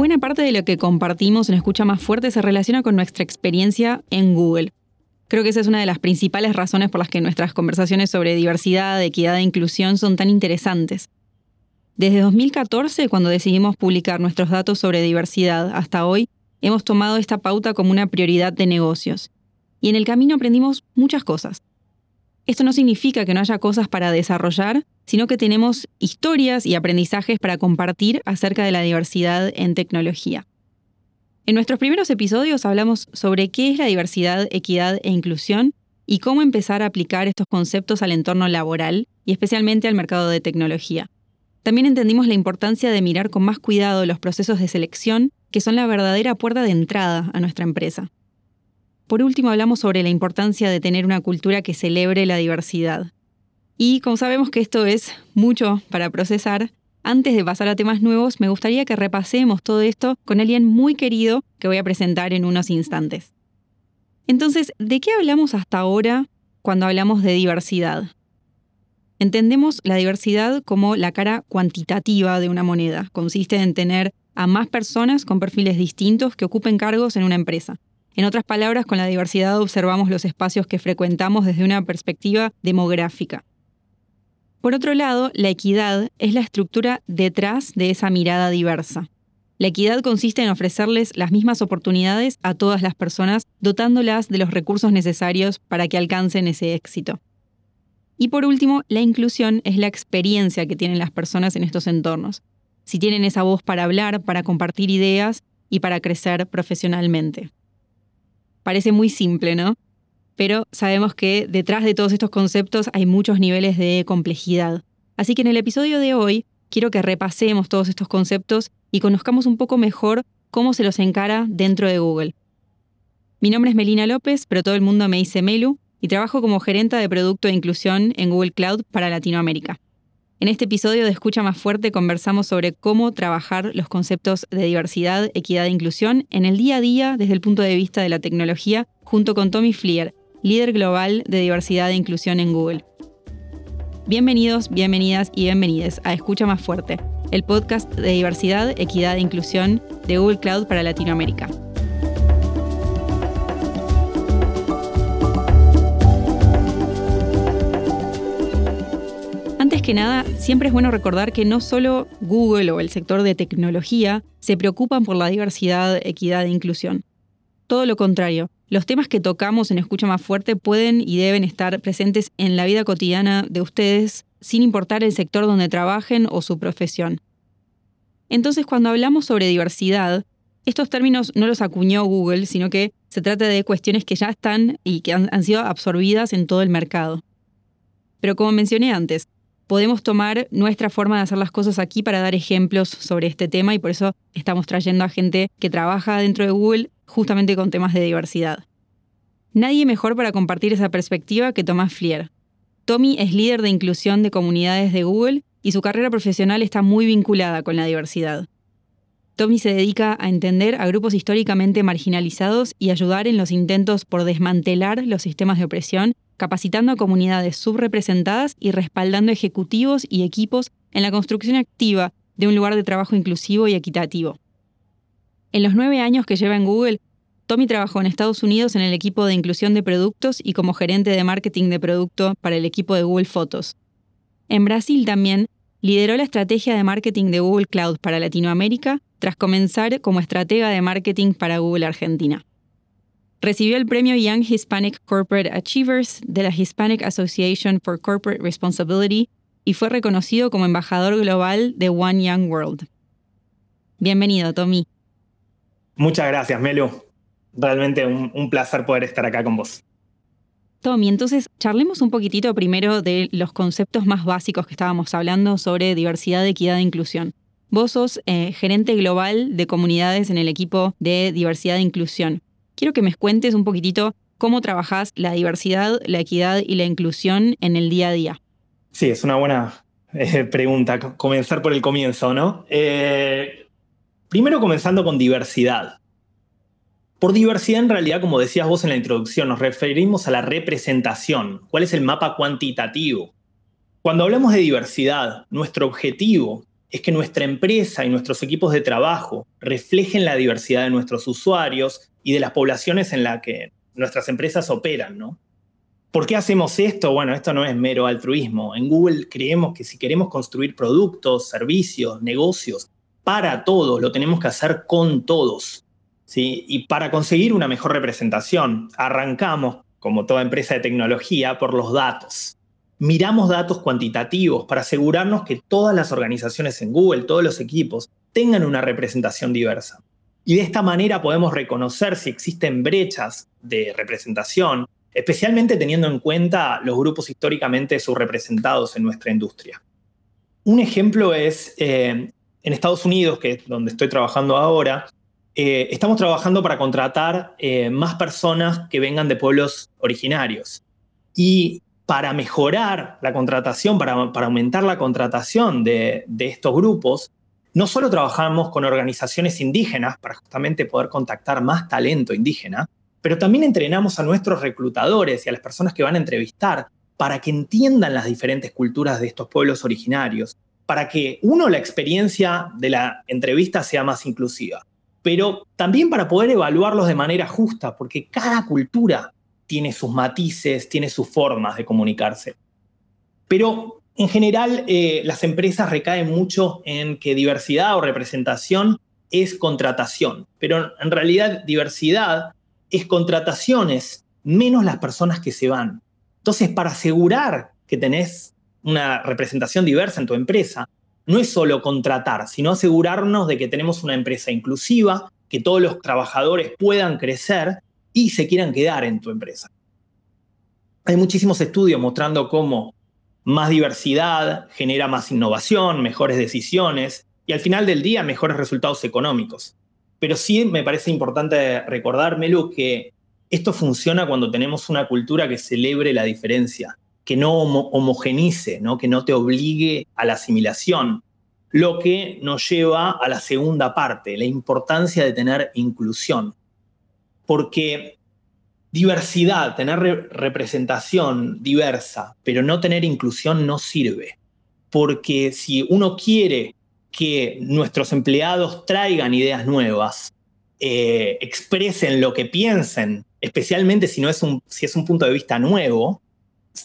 Buena parte de lo que compartimos en Escucha Más Fuerte se relaciona con nuestra experiencia en Google. Creo que esa es una de las principales razones por las que nuestras conversaciones sobre diversidad, equidad e inclusión son tan interesantes. Desde 2014, cuando decidimos publicar nuestros datos sobre diversidad, hasta hoy, hemos tomado esta pauta como una prioridad de negocios. Y en el camino aprendimos muchas cosas. Esto no significa que no haya cosas para desarrollar, sino que tenemos historias y aprendizajes para compartir acerca de la diversidad en tecnología. En nuestros primeros episodios hablamos sobre qué es la diversidad, equidad e inclusión y cómo empezar a aplicar estos conceptos al entorno laboral y especialmente al mercado de tecnología. También entendimos la importancia de mirar con más cuidado los procesos de selección, que son la verdadera puerta de entrada a nuestra empresa. Por último, hablamos sobre la importancia de tener una cultura que celebre la diversidad. Y como sabemos que esto es mucho para procesar, antes de pasar a temas nuevos, me gustaría que repasemos todo esto con alguien muy querido que voy a presentar en unos instantes. Entonces, ¿de qué hablamos hasta ahora cuando hablamos de diversidad? Entendemos la diversidad como la cara cuantitativa de una moneda. Consiste en tener a más personas con perfiles distintos que ocupen cargos en una empresa. En otras palabras, con la diversidad observamos los espacios que frecuentamos desde una perspectiva demográfica. Por otro lado, la equidad es la estructura detrás de esa mirada diversa. La equidad consiste en ofrecerles las mismas oportunidades a todas las personas, dotándolas de los recursos necesarios para que alcancen ese éxito. Y por último, la inclusión es la experiencia que tienen las personas en estos entornos. Si tienen esa voz para hablar, para compartir ideas y para crecer profesionalmente. Parece muy simple, ¿no? Pero sabemos que detrás de todos estos conceptos hay muchos niveles de complejidad. Así que en el episodio de hoy quiero que repasemos todos estos conceptos y conozcamos un poco mejor cómo se los encara dentro de Google. Mi nombre es Melina López, pero todo el mundo me dice Melu, y trabajo como gerenta de producto e inclusión en Google Cloud para Latinoamérica. En este episodio de Escucha Más Fuerte conversamos sobre cómo trabajar los conceptos de diversidad, equidad e inclusión en el día a día desde el punto de vista de la tecnología, junto con Tommy Flier, líder global de diversidad e inclusión en Google. Bienvenidos, bienvenidas y bienvenides a Escucha Más Fuerte, el podcast de diversidad, equidad e inclusión de Google Cloud para Latinoamérica. Nada, siempre es bueno recordar que no solo Google o el sector de tecnología se preocupan por la diversidad, equidad e inclusión. Todo lo contrario, los temas que tocamos en Escucha Más Fuerte pueden y deben estar presentes en la vida cotidiana de ustedes sin importar el sector donde trabajen o su profesión. Entonces, cuando hablamos sobre diversidad, estos términos no los acuñó Google, sino que se trata de cuestiones que ya están y que han sido absorbidas en todo el mercado. Pero como mencioné antes, podemos tomar nuestra forma de hacer las cosas aquí para dar ejemplos sobre este tema y por eso estamos trayendo a gente que trabaja dentro de Google justamente con temas de diversidad. Nadie mejor para compartir esa perspectiva que Tomás Flier. Tommy es líder de inclusión de comunidades de Google y su carrera profesional está muy vinculada con la diversidad. Tommy se dedica a entender a grupos históricamente marginalizados y ayudar en los intentos por desmantelar los sistemas de opresión capacitando a comunidades subrepresentadas y respaldando ejecutivos y equipos en la construcción activa de un lugar de trabajo inclusivo y equitativo. En los nueve años que lleva en Google, Tommy trabajó en Estados Unidos en el equipo de inclusión de productos y como gerente de marketing de producto para el equipo de Google Fotos. En Brasil también lideró la estrategia de marketing de Google Cloud para Latinoamérica tras comenzar como estratega de marketing para Google Argentina. Recibió el premio Young Hispanic Corporate Achievers de la Hispanic Association for Corporate Responsibility y fue reconocido como embajador global de One Young World. Bienvenido, Tommy. Muchas gracias, Melu. Realmente un, placer poder estar acá con vos. Tommy, entonces charlemos un poquitito primero de los conceptos más básicos que estábamos hablando sobre diversidad, equidad e inclusión. Vos sos eh, gerente global de comunidades en el equipo de diversidad e inclusión quiero que me cuentes un poquitito cómo trabajas la diversidad, la equidad y la inclusión en el día a día. Sí, es una buena eh, pregunta, comenzar por el comienzo, ¿no? Eh, primero comenzando con diversidad. Por diversidad, en realidad, como decías vos en la introducción, nos referimos a la representación. ¿Cuál es el mapa cuantitativo? Cuando hablamos de diversidad, nuestro objetivo es que nuestra empresa y nuestros equipos de trabajo reflejen la diversidad de nuestros usuarios y de las poblaciones en las que nuestras empresas operan, ¿no? ¿Por qué hacemos esto? Bueno, esto no es mero altruismo. En Google creemos que si queremos construir productos, servicios, negocios para todos, lo tenemos que hacer con todos. ¿sí? Y para conseguir una mejor representación, arrancamos, como toda empresa de tecnología, por los datos. Miramos datos cuantitativos para asegurarnos que todas las organizaciones en Google, todos los equipos, tengan una representación diversa. Y de esta manera podemos reconocer si existen brechas de representación, especialmente teniendo en cuenta los grupos históricamente subrepresentados en nuestra industria. Un ejemplo es eh, en Estados Unidos, que es donde estoy trabajando ahora, eh, estamos trabajando para contratar eh, más personas que vengan de pueblos originarios. Y para mejorar la contratación, para, aumentar la contratación de, de estos grupos, no solo trabajamos con organizaciones indígenas para justamente poder contactar más talento indígena, pero también entrenamos a nuestros reclutadores y a las personas que van a entrevistar para que entiendan las diferentes culturas de estos pueblos originarios, para que, uno, la experiencia de la entrevista sea más inclusiva, pero también para poder evaluarlos de manera justa, porque cada cultura tiene sus matices, tiene sus formas de comunicarse. Pero en general, eh, las empresas recaen mucho en que diversidad o representación es contratación, pero en realidad diversidad es contrataciones menos las personas que se van. Entonces, para asegurar que tenés una representación diversa en tu empresa, no es solo contratar, sino asegurarnos de que tenemos una empresa inclusiva, que todos los trabajadores puedan crecer y se quieran quedar en tu empresa. Hay muchísimos estudios mostrando cómo más diversidad genera más innovación, mejores decisiones y al final del día mejores resultados económicos. Pero sí me parece importante recordármelo que esto funciona cuando tenemos una cultura que celebre la diferencia, que no homogenice, ¿no? que no te obligue a la asimilación, lo que nos lleva a la segunda parte, la importancia de tener inclusión. Porque diversidad, tener representación diversa, pero no tener inclusión no sirve. Porque si uno quiere que nuestros empleados traigan ideas nuevas, eh, expresen lo que piensen, especialmente si, no es un, si es un punto de vista nuevo,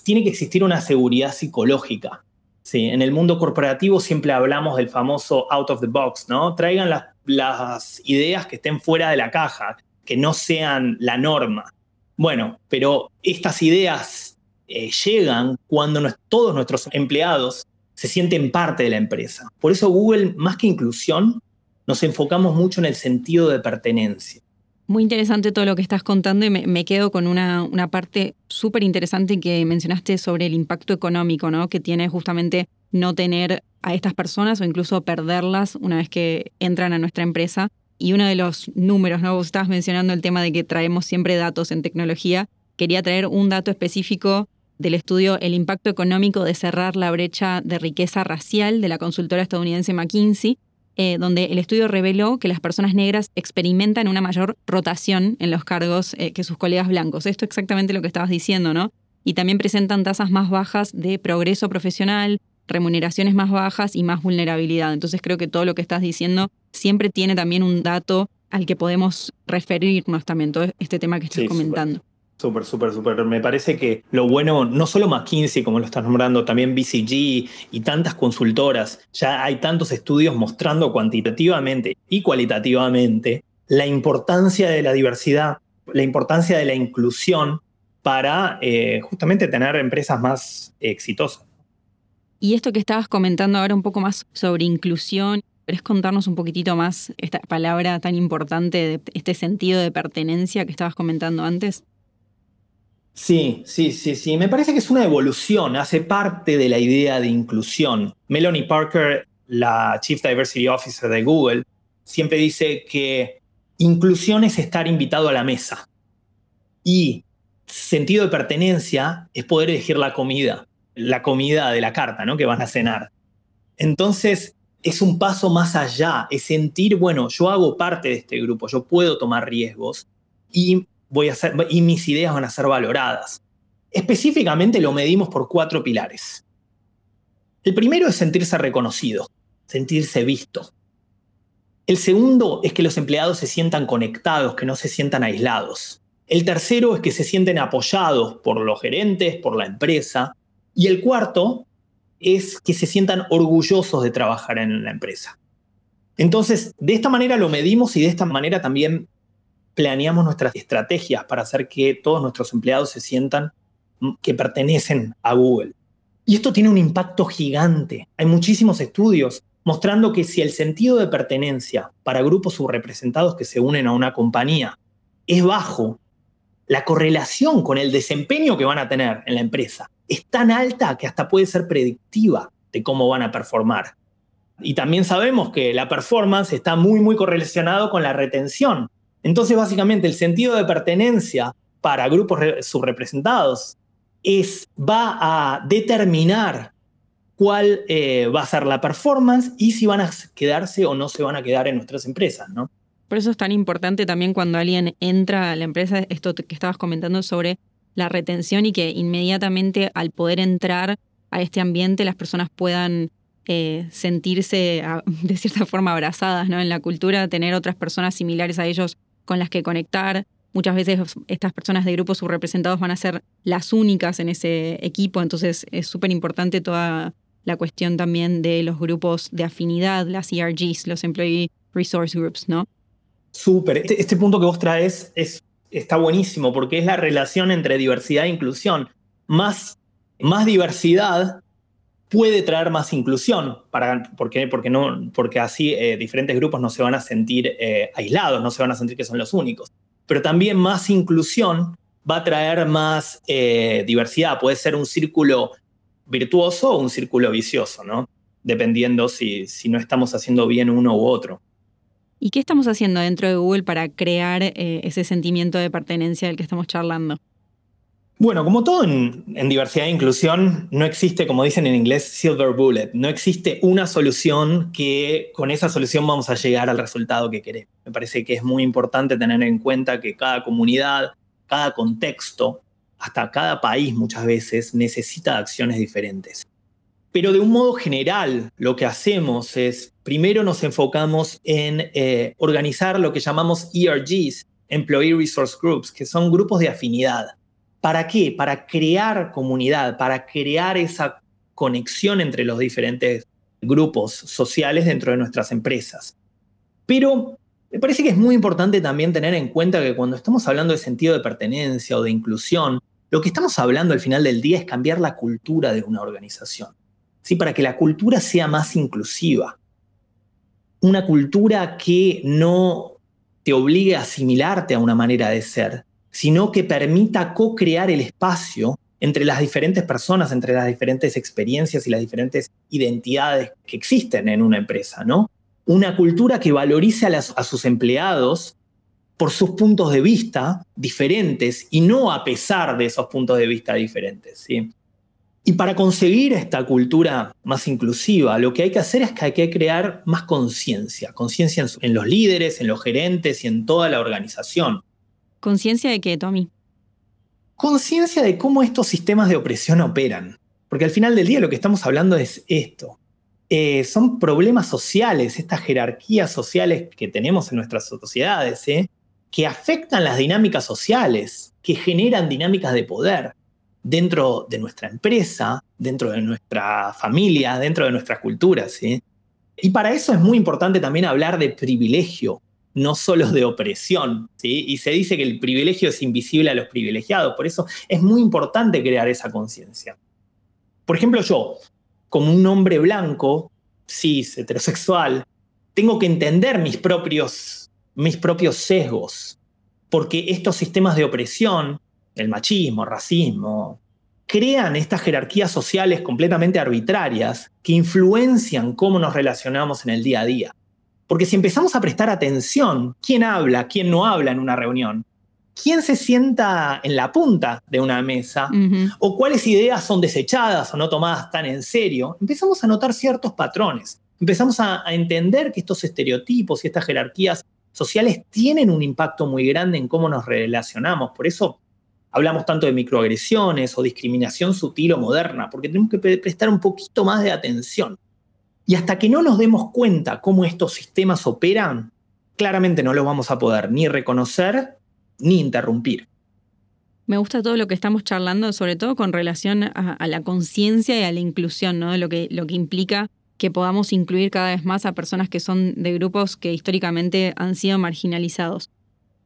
tiene que existir una seguridad psicológica. Sí, en el mundo corporativo siempre hablamos del famoso out of the box, ¿no? Traigan las, ideas que estén fuera de la caja, que no sean la norma. Bueno, pero estas ideas eh, llegan cuando todos nuestros empleados se sienten parte de la empresa. Por eso Google, más que inclusión, nos enfocamos mucho en el sentido de pertenencia. Muy interesante todo lo que estás contando y me, quedo con una, parte súper interesante que mencionaste sobre el impacto económico ¿no? que tiene justamente no tener a estas personas o incluso perderlas una vez que entran a nuestra empresa. Y uno de los números, ¿no? vos estabas mencionando el tema de que traemos siempre datos en tecnología. Quería traer un dato específico del estudio El impacto económico de cerrar la brecha de riqueza racial de la consultora estadounidense McKinsey, eh, donde el estudio reveló que las personas negras experimentan una mayor rotación en los cargos eh, que sus colegas blancos. Esto es exactamente lo que estabas diciendo, ¿no? Y también presentan tasas más bajas de progreso profesional, remuneraciones más bajas y más vulnerabilidad. Entonces creo que todo lo que estás diciendo siempre tiene también un dato al que podemos referirnos también, todo este tema que estás comentando. Súper, súper, súper. Me parece que lo bueno, no solo McKinsey, como lo estás nombrando, también BCG y tantas consultoras, ya hay tantos estudios mostrando cuantitativamente y cualitativamente la importancia de la diversidad, la importancia de la inclusión para eh, justamente tener empresas más exitosas. Y esto que estabas comentando ahora un poco más sobre inclusión, ¿querés contarnos un poquitito más esta palabra tan importante, de este sentido de pertenencia que estabas comentando antes? Sí, sí, sí, sí. Me parece que es una evolución, hace parte de la idea de inclusión. Melanie Parker, la Chief Diversity Officer de Google, siempre dice que inclusión es estar invitado a la mesa. Y sentido de pertenencia es poder elegir la comida, la comida de la carta, ¿no? Que van a cenar. Entonces, es un paso más allá, es sentir, bueno, yo hago parte de este grupo, yo puedo tomar riesgos y voy a hacer, y mis ideas van a ser valoradas. Específicamente lo medimos por cuatro pilares. El primero es sentirse reconocido. sentirse visto. El segundo es que los empleados se sientan conectados, que no se sientan aislados. El tercero es que se sienten apoyados por los gerentes, por la empresa. Y el cuarto es que se sientan orgullosos de trabajar en la empresa. Entonces, de esta manera lo medimos y de esta manera también planeamos nuestras estrategias para hacer que todos nuestros empleados se sientan que pertenecen a Google. Y esto tiene un impacto gigante. Hay muchísimos estudios mostrando que si el sentido de pertenencia para grupos subrepresentados que se unen a una compañía es bajo, la correlación con el desempeño que van a tener en la empresa es tan alta que hasta puede ser predictiva de cómo van a performar. Y también sabemos que la performance está muy, muy correlacionado con la retención. Entonces, básicamente, el sentido de pertenencia para grupos subrepresentados es, va a determinar cuál eh, va a ser la performance y si van a quedarse o no se van a quedar en nuestras empresas, ¿no? Por eso es tan importante también cuando alguien entra a la empresa, esto que estabas comentando sobre la retención y que inmediatamente al poder entrar a este ambiente las personas puedan eh, sentirse de cierta forma abrazadas ¿no? en la cultura, tener otras personas similares a ellos con las que conectar. Muchas veces estas personas de grupos subrepresentados van a ser las únicas en ese equipo, entonces es súper importante toda la cuestión también de los grupos de afinidad, las ERGs, los Employee Resource Groups, ¿no? Súper. Este, este, punto que vos traes es, está buenísimo porque es la relación entre diversidad e inclusión. Más, diversidad puede traer más inclusión, para, porque, porque, no, porque así eh, diferentes grupos no se van a sentir eh, aislados, no se van a sentir que son los únicos. Pero también más inclusión va a traer más eh, diversidad, puede ser un círculo virtuoso o un círculo vicioso, ¿no? Dependiendo si, si no estamos haciendo bien uno u otro. ¿Y qué estamos haciendo dentro de Google para crear ese sentimiento de pertenencia del que estamos charlando? Bueno, como todo en, diversidad e inclusión, no existe, como dicen en inglés, silver bullet. No existe una solución que con esa solución vamos a llegar al resultado que queremos. Me parece que es muy importante tener en cuenta que cada comunidad, cada contexto, hasta cada país muchas veces necesita acciones diferentes. Pero de un modo general, lo que hacemos es, primero nos enfocamos en eh, organizar lo que llamamos ERGs, Employee Resource Groups, que son grupos de afinidad ¿Para qué? Para crear comunidad, para crear esa conexión entre los diferentes grupos sociales dentro de nuestras empresas. Pero me parece que es muy importante también tener en cuenta que cuando estamos hablando de sentido de pertenencia o de inclusión, lo que estamos hablando al final del día es cambiar la cultura de una organización, ¿sí? para que la cultura sea más inclusiva. Una cultura que no te obligue a asimilarte a una manera de ser, sino que permita co-crear el espacio entre las diferentes personas, entre las diferentes experiencias y las diferentes identidades que existen en una empresa, ¿no? Una cultura que valorice a, a sus empleados por sus puntos de vista diferentes y no a pesar de esos puntos de vista diferentes, ¿sí? Y para conseguir esta cultura más inclusiva, lo que hay que hacer es que hay que crear más conciencia, conciencia en, los líderes, en los gerentes y en toda la organización. ¿Conciencia de qué, Tommy? Conciencia de cómo estos sistemas de opresión operan. Porque al final del día lo que estamos hablando es esto. Eh, son problemas sociales, estas jerarquías sociales que tenemos en nuestras sociedades, ¿eh? que afectan las dinámicas sociales, que generan dinámicas de poder dentro de nuestra empresa, dentro de nuestra familia, dentro de nuestras culturas. Y para eso es muy importante también hablar de privilegio, no solo de opresión, ¿sí? Y se dice que el privilegio es invisible a los privilegiados, por eso es muy importante crear esa conciencia. Por ejemplo, yo, como un hombre blanco, cis, heterosexual, tengo que entender mis propios, mis propios sesgos, porque estos sistemas de opresión, el machismo, el racismo, crean estas jerarquías sociales completamente arbitrarias que influencian cómo nos relacionamos en el día a día. Porque si empezamos a prestar atención, quién habla, quién no habla en una reunión, quién se sienta en la punta de una mesa, o cuáles ideas son desechadas o no tomadas tan en serio, empezamos a notar ciertos patrones. Empezamos a, entender que estos estereotipos y estas jerarquías sociales tienen un impacto muy grande en cómo nos relacionamos. Por eso hablamos tanto de microagresiones o discriminación sutil o moderna, porque tenemos que prestar un poquito más de atención. Y hasta que no nos demos cuenta cómo estos sistemas operan, claramente no los vamos a poder ni reconocer ni interrumpir. Me gusta todo lo que estamos charlando, sobre todo con relación a, la conciencia y a la inclusión, ¿no? Lo que, lo que implica que podamos incluir cada vez más a personas que son de grupos que históricamente han sido marginalizados.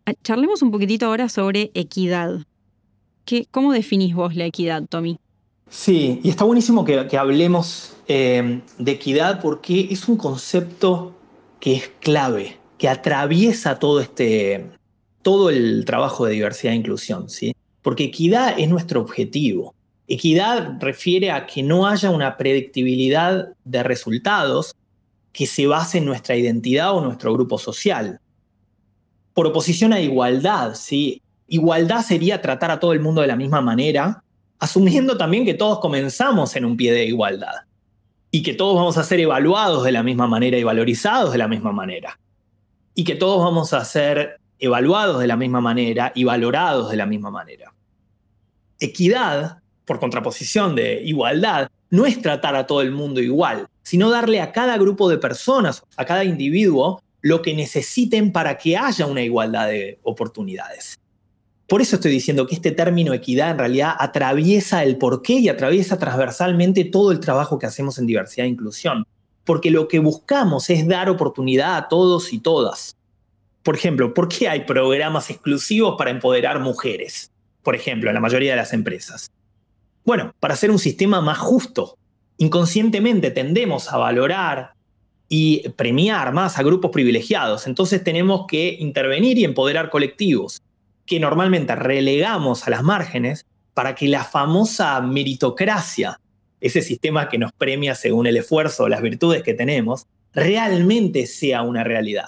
Ah, charlemos un poquitito ahora sobre equidad. ¿Qué, ¿Cómo definís vos la equidad, Tommy? Sí, y está buenísimo que, hablemos eh, de equidad porque es un concepto que es clave, que atraviesa todo este, todo el trabajo de diversidad e inclusión, ¿sí? Porque equidad es nuestro objetivo. Equidad refiere a que no haya una predictibilidad de resultados que se base en nuestra identidad o nuestro grupo social. Por oposición a igualdad, ¿sí? Igualdad sería tratar a todo el mundo de la misma manera, asumiendo también que todos comenzamos en un pie de igualdad y que todos vamos a ser evaluados de la misma manera y valorizados de la misma manera. Y que todos vamos a ser evaluados de la misma manera y valorados de la misma manera. Equidad por contraposición de igualdad, no es tratar a todo el mundo igual, sino darle a cada grupo de personas, a cada individuo, lo que necesiten para que haya una igualdad de oportunidades. Por eso estoy diciendo que este término equidad en realidad atraviesa el porqué y atraviesa transversalmente todo el trabajo que hacemos en diversidad e inclusión. Porque lo que buscamos es dar oportunidad a todos y todas. Por ejemplo, ¿por qué hay programas exclusivos para empoderar mujeres? Por ejemplo, en la mayoría de las empresas. Bueno, para hacer un sistema más justo. Inconscientemente tendemos a valorar y premiar más a grupos privilegiados. Entonces tenemos que intervenir y empoderar colectivos que normalmente relegamos a las márgenes para que la famosa meritocracia, ese sistema que nos premia según el esfuerzo o las virtudes que tenemos, realmente sea una realidad.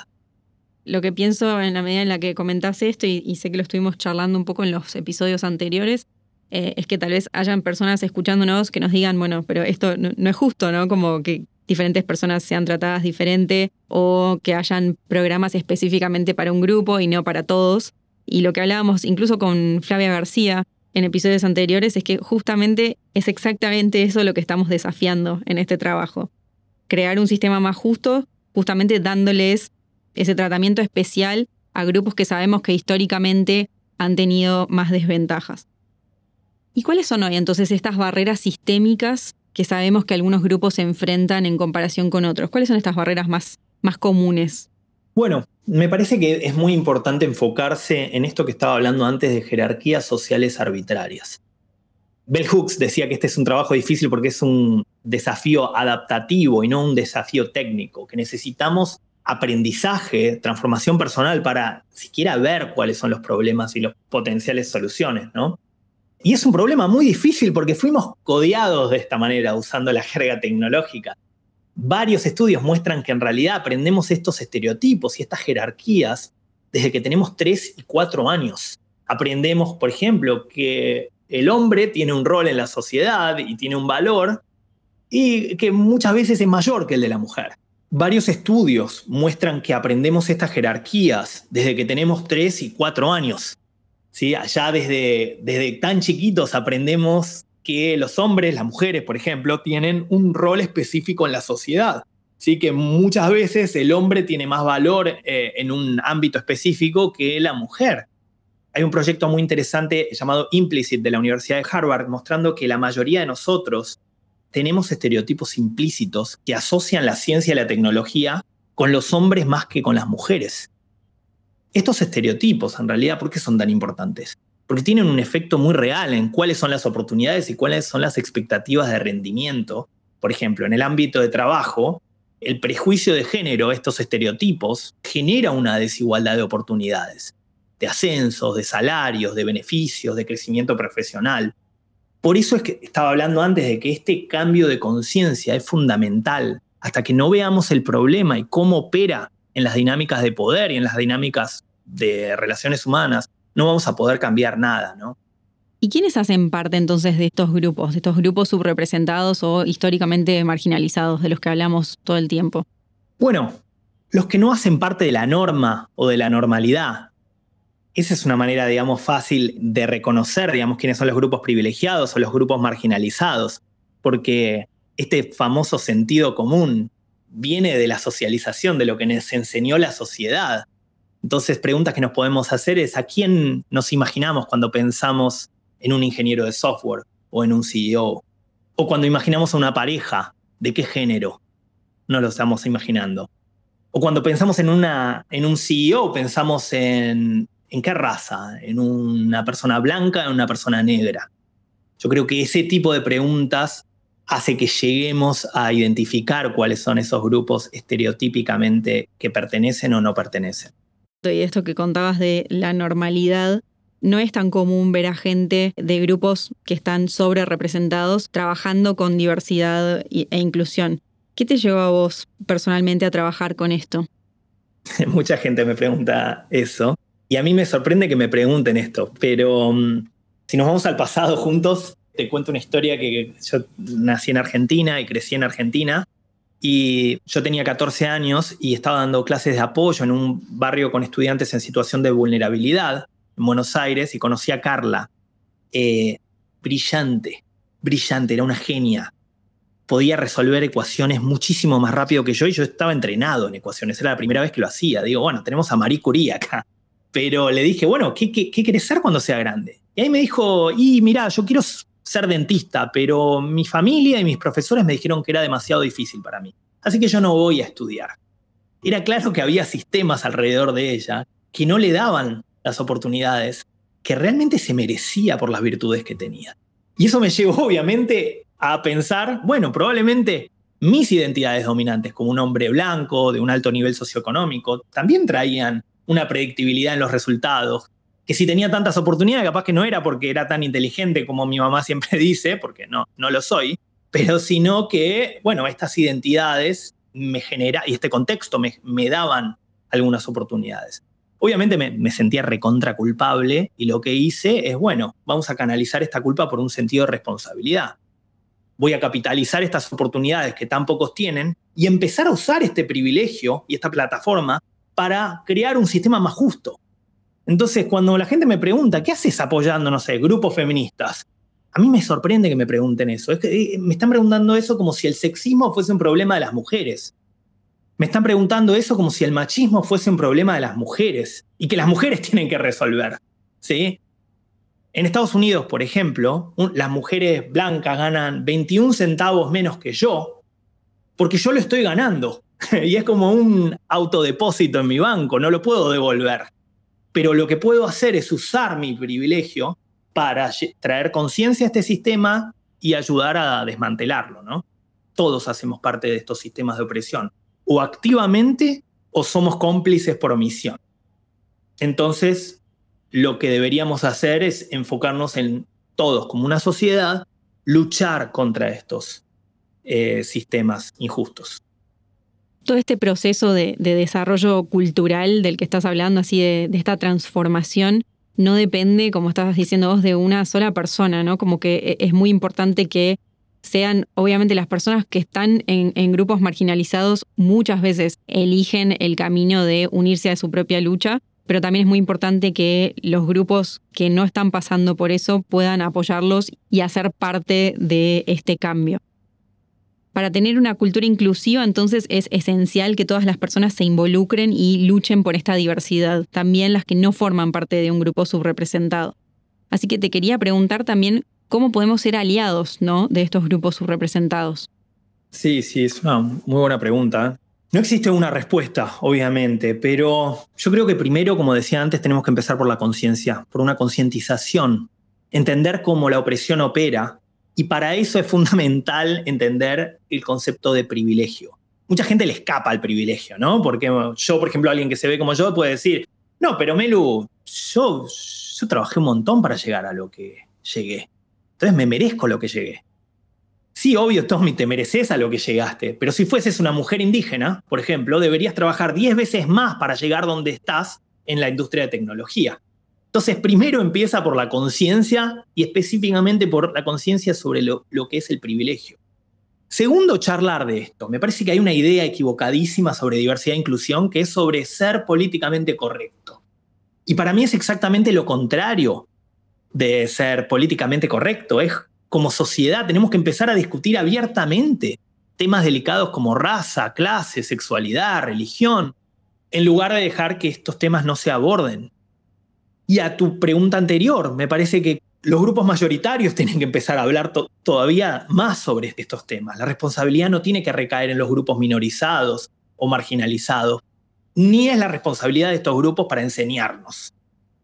Lo que pienso en la medida en la que comentás esto, y, sé que lo estuvimos charlando un poco en los episodios anteriores, eh, es que tal vez hayan personas escuchándonos que nos digan, bueno, pero esto no, es justo, ¿no? Como que diferentes personas sean tratadas diferente o que hayan programas específicamente para un grupo y no para todos. Y lo que hablábamos incluso con Flavia García en episodios anteriores es que justamente es exactamente eso lo que estamos desafiando en este trabajo. Crear un sistema más justo, justamente dándoles ese tratamiento especial a grupos que sabemos que históricamente han tenido más desventajas. ¿Y cuáles son hoy entonces estas barreras sistémicas que sabemos que algunos grupos se enfrentan en comparación con otros? ¿Cuáles son estas barreras más, más comunes? Bueno, me parece que es muy importante enfocarse en esto que estaba hablando antes de jerarquías sociales arbitrarias. Bell Hooks decía que este es un trabajo difícil porque es un desafío adaptativo y no un desafío técnico, que necesitamos aprendizaje, transformación personal para siquiera ver cuáles son los problemas y las potenciales soluciones, ¿no? Y es un problema muy difícil porque fuimos codeados de esta manera usando la jerga tecnológica. Varios estudios muestran que en realidad aprendemos estos estereotipos y estas jerarquías desde que tenemos 3 y 4 años. Aprendemos, por ejemplo, que el hombre tiene un rol en la sociedad y tiene un valor y que muchas veces es mayor que el de la mujer. Varios estudios muestran que aprendemos estas jerarquías desde que tenemos 3 y 4 años. ¿sí? Allá desde, desde tan chiquitos aprendemos que los hombres, las mujeres, por ejemplo, tienen un rol específico en la sociedad. ¿sí? Que muchas veces el hombre tiene más valor eh, en un ámbito específico que la mujer. Hay un proyecto muy interesante llamado Implicit de la Universidad de Harvard mostrando que la mayoría de nosotros tenemos estereotipos implícitos que asocian la ciencia y la tecnología con los hombres más que con las mujeres. Estos estereotipos, en realidad, ¿por qué son tan importantes? Porque tienen un efecto muy real en cuáles son las oportunidades y cuáles son las expectativas de rendimiento. Por ejemplo, en el ámbito de trabajo, el prejuicio de género, estos estereotipos, genera una desigualdad de oportunidades, de ascensos, de salarios, de beneficios, de crecimiento profesional. Por eso es que estaba hablando antes de que este cambio de conciencia es fundamental. Hasta que no veamos el problema y cómo opera en las dinámicas de poder y en las dinámicas de relaciones humanas, no vamos a poder cambiar nada, ¿no? ¿Y quiénes hacen parte entonces de estos grupos, de estos grupos subrepresentados o históricamente marginalizados de los que hablamos todo el tiempo? Bueno, los que no hacen parte de la norma o de la normalidad. Esa es una manera, digamos, fácil de reconocer, digamos, quiénes son los grupos privilegiados o los grupos marginalizados, porque este famoso sentido común viene de la socialización, de lo que nos enseñó la sociedad. Entonces, preguntas que nos podemos hacer es, ¿a quién nos imaginamos cuando pensamos en un ingeniero de software o en un CEO? O cuando imaginamos a una pareja, ¿de qué género? No lo estamos imaginando. O cuando pensamos en, una, en un CEO, pensamos en, en qué raza, en una persona blanca, en una persona negra. Yo creo que ese tipo de preguntas hace que lleguemos a identificar cuáles son esos grupos estereotípicamente que pertenecen o no pertenecen. Y esto que contabas de la normalidad, no es tan común ver a gente de grupos que están sobre representados trabajando con diversidad e inclusión. ¿Qué te llevó a vos personalmente a trabajar con esto? Mucha gente me pregunta eso y a mí me sorprende que me pregunten esto, pero mm, si nos vamos al pasado juntos, te cuento una historia que yo nací en Argentina y crecí en Argentina y yo tenía 14 años y estaba dando clases de apoyo en un barrio con estudiantes en situación de vulnerabilidad en Buenos Aires y conocí a Carla. Eh, brillante, brillante, era una genia. Podía resolver ecuaciones muchísimo más rápido que yo y yo estaba entrenado en ecuaciones. Era la primera vez que lo hacía. Digo, bueno, tenemos a Marie Curie acá. Pero le dije, bueno, ¿qué, qué, qué querés ser cuando sea grande? Y ahí me dijo, y mira, yo quiero ser dentista, pero mi familia y mis profesores me dijeron que era demasiado difícil para mí. Así que yo no voy a estudiar. Era claro que había sistemas alrededor de ella que no le daban las oportunidades que realmente se merecía por las virtudes que tenía. Y eso me llevó obviamente a pensar, bueno, probablemente mis identidades dominantes como un hombre blanco de un alto nivel socioeconómico también traían una predictibilidad en los resultados, que si tenía tantas oportunidades, capaz que no era porque era tan inteligente como mi mamá siempre dice, porque no, no lo soy, pero sino que, bueno, estas identidades me genera y este contexto me, me daban algunas oportunidades. Obviamente me, sentía recontra culpable y lo que hice es, bueno, vamos a canalizar esta culpa por un sentido de responsabilidad. Voy a capitalizar estas oportunidades que tan pocos tienen y empezar a usar este privilegio y esta plataforma para crear un sistema más justo. Entonces, cuando la gente me pregunta, ¿qué haces apoyando, no sé, grupos feministas? A mí me sorprende que me pregunten eso. Eh, me están preguntando eso como si el sexismo fuese un problema de las mujeres. Me están preguntando eso como si el machismo fuese un problema de las mujeres y que las mujeres tienen que resolver. ¿sí? En Estados Unidos, por ejemplo, las mujeres blancas ganan 21 centavos menos que yo porque yo lo estoy ganando. y es como un autodepósito en mi banco, no lo puedo devolver. Pero lo que puedo hacer es usar mi privilegio para traer conciencia a este sistema y ayudar a desmantelarlo, ¿no? Todos hacemos parte de estos sistemas de opresión, o activamente o somos cómplices por omisión. Entonces, lo que deberíamos hacer es enfocarnos en todos como una sociedad, luchar contra estos eh, sistemas injustos todo este proceso de, desarrollo cultural del que estás hablando, así de, esta transformación, no depende, como estabas diciendo vos, de una sola persona, ¿no? Como que e, es muy importante que sean, obviamente, las personas que están en, grupos marginalizados muchas veces eligen el camino de unirse a su propia lucha, pero también es muy importante que los grupos que no están pasando por eso puedan apoyarlos y hacer parte de este cambio. Para tener una cultura inclusiva, entonces es esencial que todas las personas se involucren y luchen por esta diversidad, también las que no forman parte de un grupo subrepresentado. Así que te quería preguntar también cómo podemos ser aliados ¿no? de estos grupos subrepresentados. Sí, sí, es una muy buena pregunta. No existe una respuesta, obviamente, pero yo creo que primero, como decía antes, tenemos que empezar por la conciencia, por una concientización, entender cómo la opresión opera y para eso es fundamental entender el concepto de privilegio. Mucha gente le escapa al privilegio, ¿no? Porque yo, por ejemplo, alguien que se ve como yo puede decir, no, pero Melu, yo, yo trabajé un montón para llegar a lo que llegué. Entonces me merezco lo que llegué. Sí, obvio, Tommy, te mereces a lo que llegaste, pero si fueses una mujer indígena, por ejemplo, deberías trabajar 10 veces más para llegar donde estás en la industria de tecnología. Entonces, primero empieza por la conciencia y específicamente por la conciencia sobre lo, que es el privilegio. Segundo, charlar de esto. Me parece que hay una idea equivocadísima sobre diversidad e inclusión que es sobre ser políticamente correcto. Y para mí es exactamente lo contrario de ser políticamente correcto. Es como sociedad tenemos que empezar a discutir abiertamente temas delicados como raza, clase, sexualidad, religión, en lugar de dejar que estos temas no se aborden. Y a tu pregunta anterior, me parece que los grupos mayoritarios tienen que empezar a hablar todavía más sobre estos temas. La responsabilidad no tiene que recaer en los grupos minorizados o marginalizados, ni es la responsabilidad de estos grupos para enseñarnos.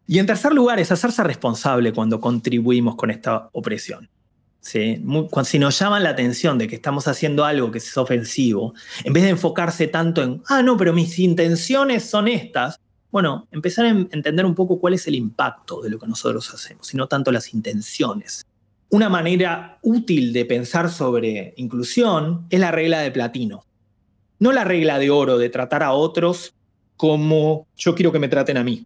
Y en tercer lugar, es hacerse responsable cuando contribuimos con esta opresión. Si nos llaman la atención de que estamos haciendo algo que es ofensivo, en vez de enfocarse tanto en, ah, no, pero mis intenciones son estas, bueno, empezar a entender un poco cuál es el impacto de lo que nosotros hacemos, y no tanto las intenciones. Una manera útil de pensar sobre inclusión es la regla de platino. No la regla de oro de tratar a otros como yo quiero que me traten a mí.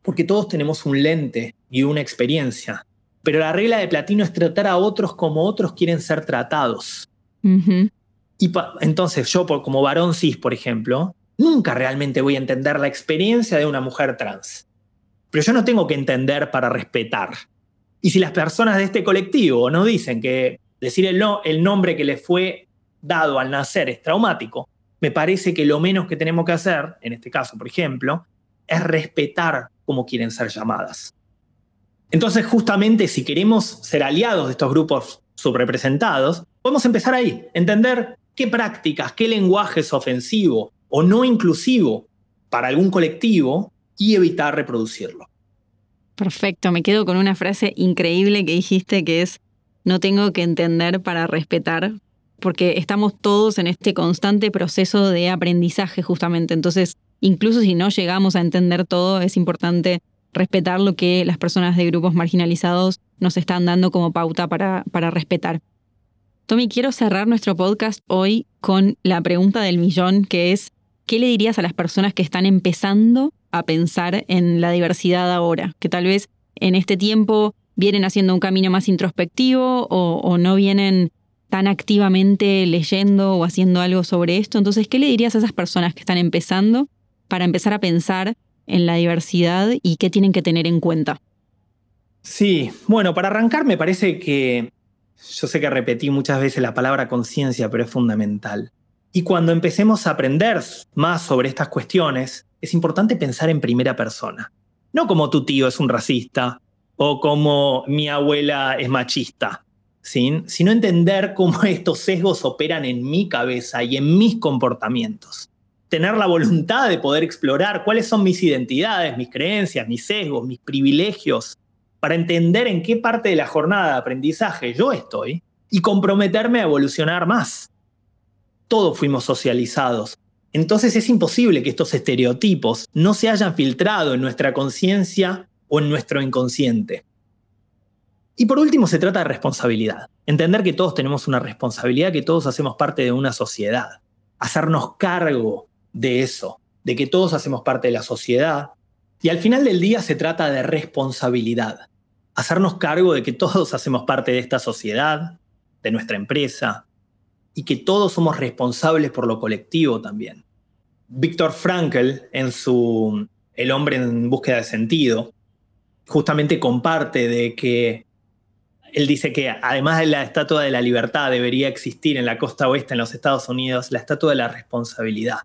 Porque todos tenemos un lente y una experiencia. Pero la regla de platino es tratar a otros como otros quieren ser tratados. Y entonces yo como varón cis, por ejemplo, nunca realmente voy a entender la experiencia de una mujer trans. Pero yo no tengo que entender para respetar. Y si las personas de este colectivo no dicen que decir el, el nombre que les fue dado al nacer es traumático, me parece que lo menos que tenemos que hacer, en este caso, por ejemplo, es respetar cómo quieren ser llamadas. Entonces, justamente, si queremos ser aliados de estos grupos subrepresentados, podemos empezar ahí, entender qué prácticas, qué lenguaje es ofensivo, o no inclusivo para algún colectivo y evitar reproducirlo. Perfecto, me quedo con una frase increíble que dijiste que es, no tengo que entender para respetar, porque estamos todos en este constante proceso de aprendizaje justamente. Entonces, incluso si no llegamos a entender todo, es importante respetar lo que las personas de grupos marginalizados nos están dando como pauta para, para respetar. Tommy, quiero cerrar nuestro podcast hoy con la pregunta del millón, que es, ¿qué le dirías a las personas que están empezando a pensar en la diversidad ahora? Que tal vez en este tiempo vienen haciendo un camino más introspectivo o, no vienen tan activamente leyendo o haciendo algo sobre esto. Entonces, ¿qué le dirías a esas personas que están empezando para empezar a pensar en la diversidad y qué tienen que tener en cuenta? Sí, bueno, para arrancar me parece que yo sé que repetí muchas veces la palabra conciencia, pero es fundamental. Y cuando empecemos a aprender más sobre estas cuestiones, es importante pensar en primera persona. No como tu tío es un racista o como mi abuela es machista, sino entender cómo estos sesgos operan en mi cabeza y en mis comportamientos. Tener la voluntad de poder explorar cuáles son mis identidades, mis creencias, mis sesgos, mis privilegios, para entender en qué parte de la jornada de aprendizaje yo estoy y comprometerme a evolucionar más todos fuimos socializados. Entonces es imposible que estos estereotipos no se hayan filtrado en nuestra conciencia o en nuestro inconsciente. Y por último se trata de responsabilidad. Entender que todos tenemos una responsabilidad, que todos hacemos parte de una sociedad. Hacernos cargo de eso, de que todos hacemos parte de la sociedad. Y al final del día se trata de responsabilidad. Hacernos cargo de que todos hacemos parte de esta sociedad, de nuestra empresa, y que todos somos responsables por lo colectivo también. Víctor Frankl, en su El hombre en búsqueda de sentido, justamente comparte de que él dice que además de la Estatua de la Libertad debería existir en la costa oeste en los Estados Unidos la Estatua de la Responsabilidad.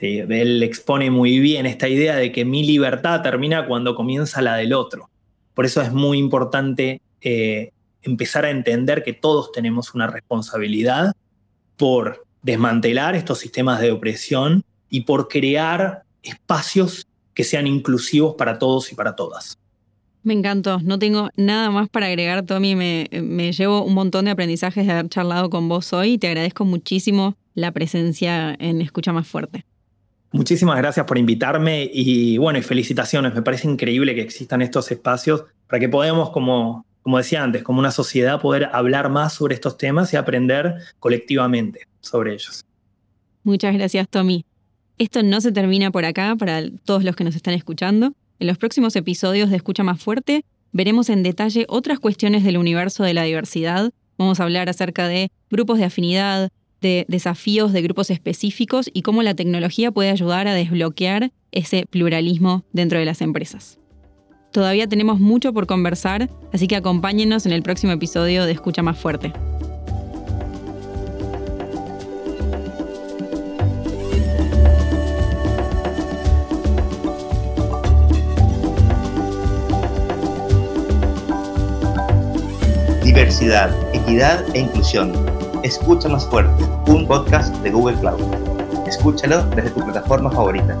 él expone muy bien esta idea de que mi libertad termina cuando comienza la del otro. Por eso es muy importante eh, empezar a entender que todos tenemos una responsabilidad por desmantelar estos sistemas de opresión y por crear espacios que sean inclusivos para todos y para todas. Me encantó, no tengo nada más para agregar, Tommy, me, me llevo un montón de aprendizajes de haber charlado con vos hoy y te agradezco muchísimo la presencia en Escucha Más Fuerte. Muchísimas gracias por invitarme y bueno, y felicitaciones, me parece increíble que existan estos espacios para que podamos como como decía antes, como una sociedad poder hablar más sobre estos temas y aprender colectivamente sobre ellos. Muchas gracias, Tommy. Esto no se termina por acá para todos los que nos están escuchando. En los próximos episodios de Escucha Más Fuerte veremos en detalle otras cuestiones del universo de la diversidad. Vamos a hablar acerca de grupos de afinidad, de desafíos de grupos específicos y cómo la tecnología puede ayudar a desbloquear ese pluralismo dentro de las empresas. Todavía tenemos mucho por conversar, así que acompáñenos en el próximo episodio de Escucha Más Fuerte. Diversidad, equidad e inclusión. Escucha Más Fuerte, un podcast de Google Cloud. Escúchalo desde tu plataforma favorita.